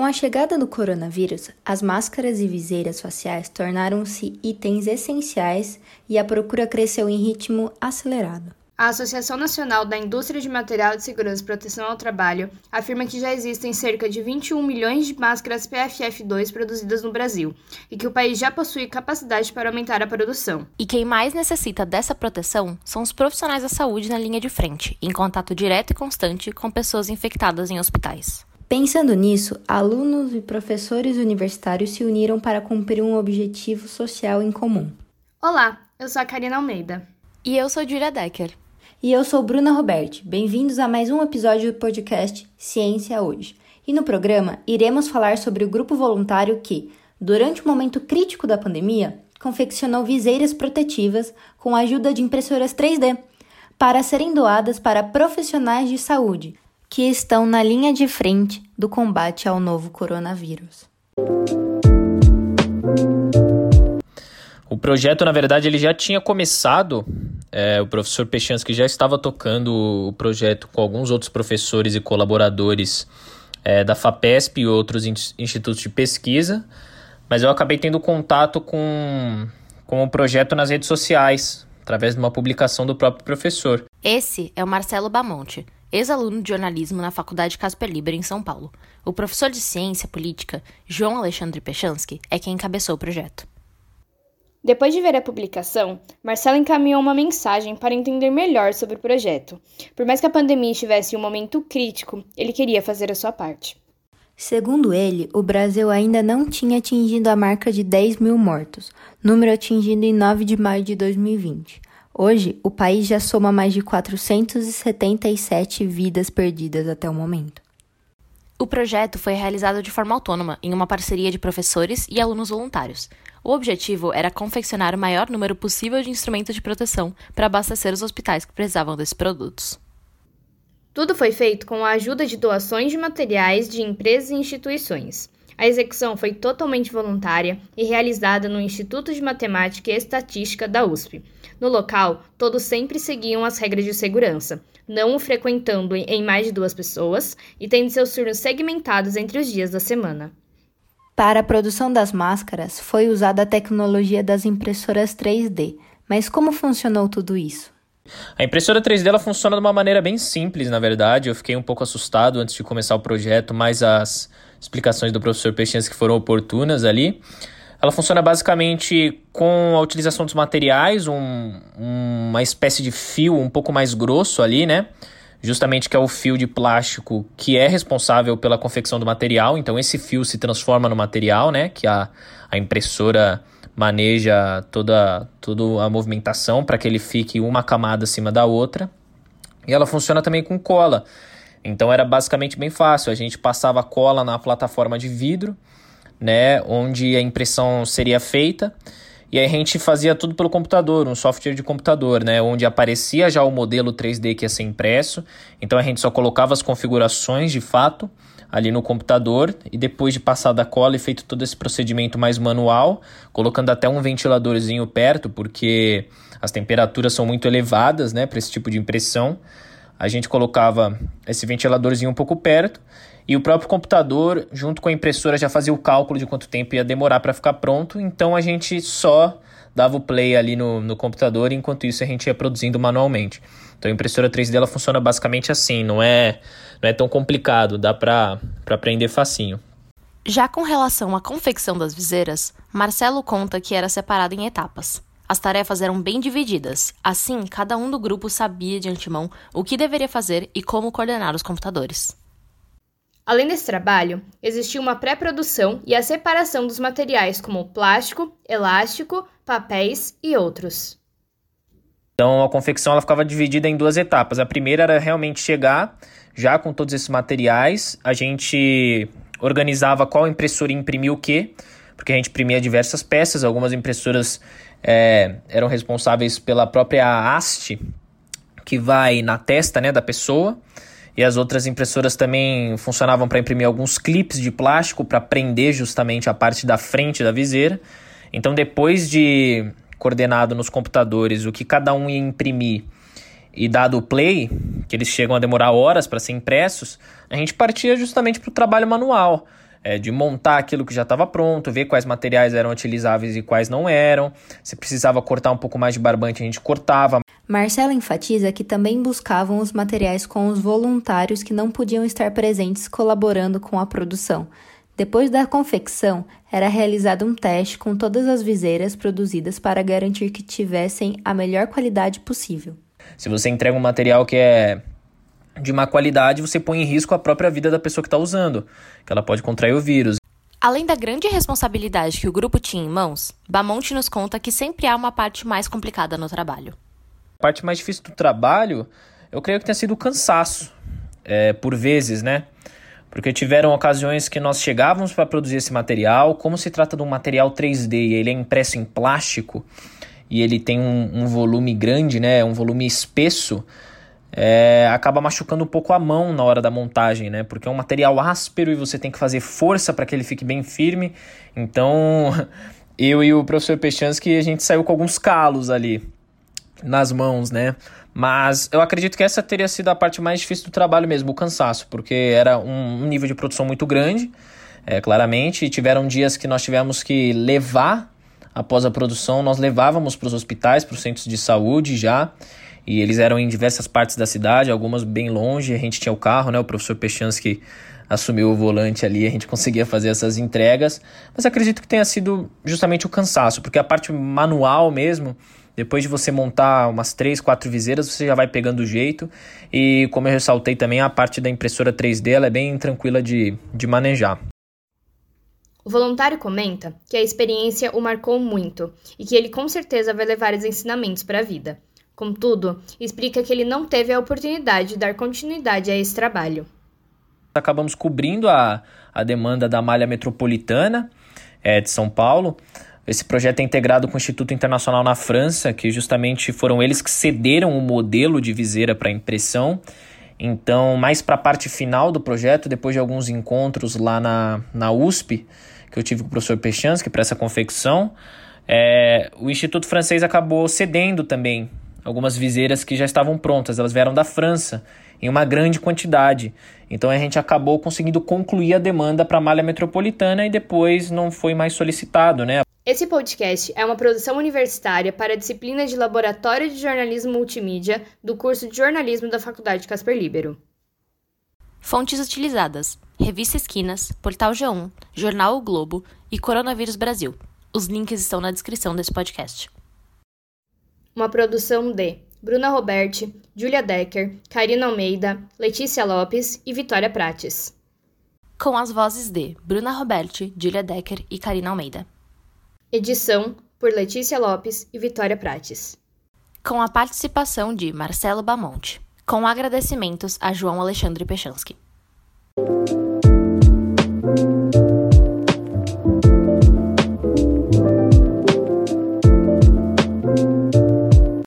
Com a chegada do coronavírus, as máscaras e viseiras faciais tornaram-se itens essenciais e a procura cresceu em ritmo acelerado. A Associação Nacional da Indústria de Material de Segurança e Proteção ao Trabalho afirma que já existem cerca de 21 milhões de máscaras PFF2 produzidas no Brasil e que o país já possui capacidade para aumentar a produção. E quem mais necessita dessa proteção são os profissionais da saúde na linha de frente, em contato direto e constante com pessoas infectadas em hospitais. Pensando nisso, alunos e professores universitários se uniram para cumprir um objetivo social em comum. Olá, eu sou a Karina Almeida. E eu sou Julia Decker. E eu sou Bruna Roberti. Bem-vindos a mais um episódio do podcast Ciência Hoje. E no programa iremos falar sobre o grupo voluntário que, durante o momento crítico da pandemia, confeccionou viseiras protetivas com a ajuda de impressoras 3D para serem doadas para profissionais de saúde que estão na linha de frente do combate ao novo coronavírus. O projeto, na verdade, ele já tinha começado. É, o professor Pechansky já estava tocando o projeto com alguns outros professores e colaboradores é, da FAPESP e outros institutos de pesquisa, mas eu acabei tendo contato com, com o projeto nas redes sociais, através de uma publicação do próprio professor. Esse é o Marcelo Bamonte, ex-aluno de jornalismo na Faculdade Casper Liber, em São Paulo. O professor de ciência política, João Alexandre Pechansky, é quem encabeçou o projeto. Depois de ver a publicação, Marcelo encaminhou uma mensagem para entender melhor sobre o projeto. Por mais que a pandemia estivesse em um momento crítico, ele queria fazer a sua parte. Segundo ele, o Brasil ainda não tinha atingido a marca de 10 mil mortos, número atingido em 9 de maio de 2020. Hoje, o país já soma mais de 477 vidas perdidas até o momento. O projeto foi realizado de forma autônoma, em uma parceria de professores e alunos voluntários. O objetivo era confeccionar o maior número possível de instrumentos de proteção para abastecer os hospitais que precisavam desses produtos. Tudo foi feito com a ajuda de doações de materiais de empresas e instituições. A execução foi totalmente voluntária e realizada no Instituto de Matemática e Estatística da USP. No local, todos sempre seguiam as regras de segurança, não o frequentando em mais de duas pessoas e tendo seus turnos segmentados entre os dias da semana. Para a produção das máscaras, foi usada a tecnologia das impressoras 3D. Mas como funcionou tudo isso? A impressora 3D ela funciona de uma maneira bem simples, na verdade. Eu fiquei um pouco assustado antes de começar o projeto, mas as explicações do professor Peixinhas que foram oportunas ali. Ela funciona basicamente com a utilização dos materiais, um, uma espécie de fio um pouco mais grosso ali, né? Justamente que é o fio de plástico que é responsável pela confecção do material. Então esse fio se transforma no material, né? Que a, a impressora maneja toda, toda a movimentação para que ele fique uma camada acima da outra. E ela funciona também com cola. Então era basicamente bem fácil. A gente passava cola na plataforma de vidro né, onde a impressão seria feita. E aí a gente fazia tudo pelo computador, um software de computador, né, onde aparecia já o modelo 3D que ia ser impresso. Então a gente só colocava as configurações de fato ali no computador e depois de passar da cola e feito todo esse procedimento mais manual, colocando até um ventiladorzinho perto, porque as temperaturas são muito elevadas, né, para esse tipo de impressão. A gente colocava esse ventiladorzinho um pouco perto e o próprio computador, junto com a impressora, já fazia o cálculo de quanto tempo ia demorar para ficar pronto. Então a gente só dava o play ali no, no computador, enquanto isso a gente ia produzindo manualmente. Então a impressora 3D ela funciona basicamente assim, não é, não é tão complicado, dá para aprender facinho. Já com relação à confecção das viseiras, Marcelo conta que era separado em etapas. As tarefas eram bem divididas, assim, cada um do grupo sabia de antemão o que deveria fazer e como coordenar os computadores. Além desse trabalho, existia uma pré-produção e a separação dos materiais como plástico, elástico, papéis e outros. Então a confecção ela ficava dividida em duas etapas. A primeira era realmente chegar já com todos esses materiais, a gente organizava qual impressora imprimia o quê, porque a gente imprimia diversas peças, algumas impressoras é, eram responsáveis pela própria haste que vai na testa né, da pessoa e as outras impressoras também funcionavam para imprimir alguns clipes de plástico para prender justamente a parte da frente da viseira. Então, depois de coordenado nos computadores o que cada um ia imprimir e dado o play, que eles chegam a demorar horas para ser impressos, a gente partia justamente para o trabalho manual. É, de montar aquilo que já estava pronto, ver quais materiais eram utilizáveis e quais não eram. Se precisava cortar um pouco mais de barbante, a gente cortava. Marcela enfatiza que também buscavam os materiais com os voluntários que não podiam estar presentes colaborando com a produção. Depois da confecção, era realizado um teste com todas as viseiras produzidas para garantir que tivessem a melhor qualidade possível. Se você entrega um material que é de má qualidade, você põe em risco a própria vida da pessoa que está usando, que ela pode contrair o vírus. Além da grande responsabilidade que o grupo tinha em mãos, Bamonte nos conta que sempre há uma parte mais complicada no trabalho. A parte mais difícil do trabalho, eu creio que tenha sido o cansaço, é, por vezes, né? Porque tiveram ocasiões que nós chegávamos para produzir esse material, como se trata de um material 3D e ele é impresso em plástico e ele tem um, um volume grande, né? Um volume espesso é, acaba machucando um pouco a mão na hora da montagem, né? Porque é um material áspero e você tem que fazer força para que ele fique bem firme. Então, eu e o professor Pechansky, a gente saiu com alguns calos ali nas mãos, né? Mas eu acredito que essa teria sido a parte mais difícil do trabalho mesmo, o cansaço, porque era um, nível de produção muito grande, é, claramente, e tiveram dias que nós tivemos que levar após a produção, nós levávamos para os hospitais, para os centros de saúde já, e eles eram em diversas partes da cidade, algumas bem longe, a gente tinha o carro, né, o professor Pechansky assumiu o volante ali, a gente conseguia fazer essas entregas, mas acredito que tenha sido justamente o cansaço, porque a parte manual mesmo, depois de você montar umas três, quatro viseiras, você já vai pegando o jeito. E como eu ressaltei também, a parte da impressora 3D ela é bem tranquila de, de manejar. O voluntário comenta que a experiência o marcou muito e que ele com certeza vai levar os ensinamentos para a vida. Contudo, explica que ele não teve a oportunidade de dar continuidade a esse trabalho. Acabamos cobrindo a, a demanda da malha metropolitana é, de São Paulo. Esse projeto é integrado com o Instituto Internacional na França, que justamente foram eles que cederam o modelo de viseira para impressão. Então, mais para a parte final do projeto, depois de alguns encontros lá na, na USP, que eu tive com o professor Pechansky para essa confecção, é, o Instituto Francês acabou cedendo também algumas viseiras que já estavam prontas, elas vieram da França em uma grande quantidade. Então a gente acabou conseguindo concluir a demanda para a malha metropolitana e depois não foi mais solicitado, né? Esse podcast é uma produção universitária para a disciplina de Laboratório de Jornalismo Multimídia do curso de Jornalismo da Faculdade Casper Libero. Fontes utilizadas: Revista Esquinas, Portal G1, Jornal o Globo e Coronavírus Brasil. Os links estão na descrição desse podcast. Uma produção de Bruna Roberti, Julia Decker, Karina Almeida, Letícia Lopes e Vitória Prates. Com as vozes de Bruna Roberti, Julia Decker e Karina Almeida. Edição por Letícia Lopes e Vitória Prates. Com a participação de Marcelo Bamonte. Com agradecimentos a João Alexandre Pechansky.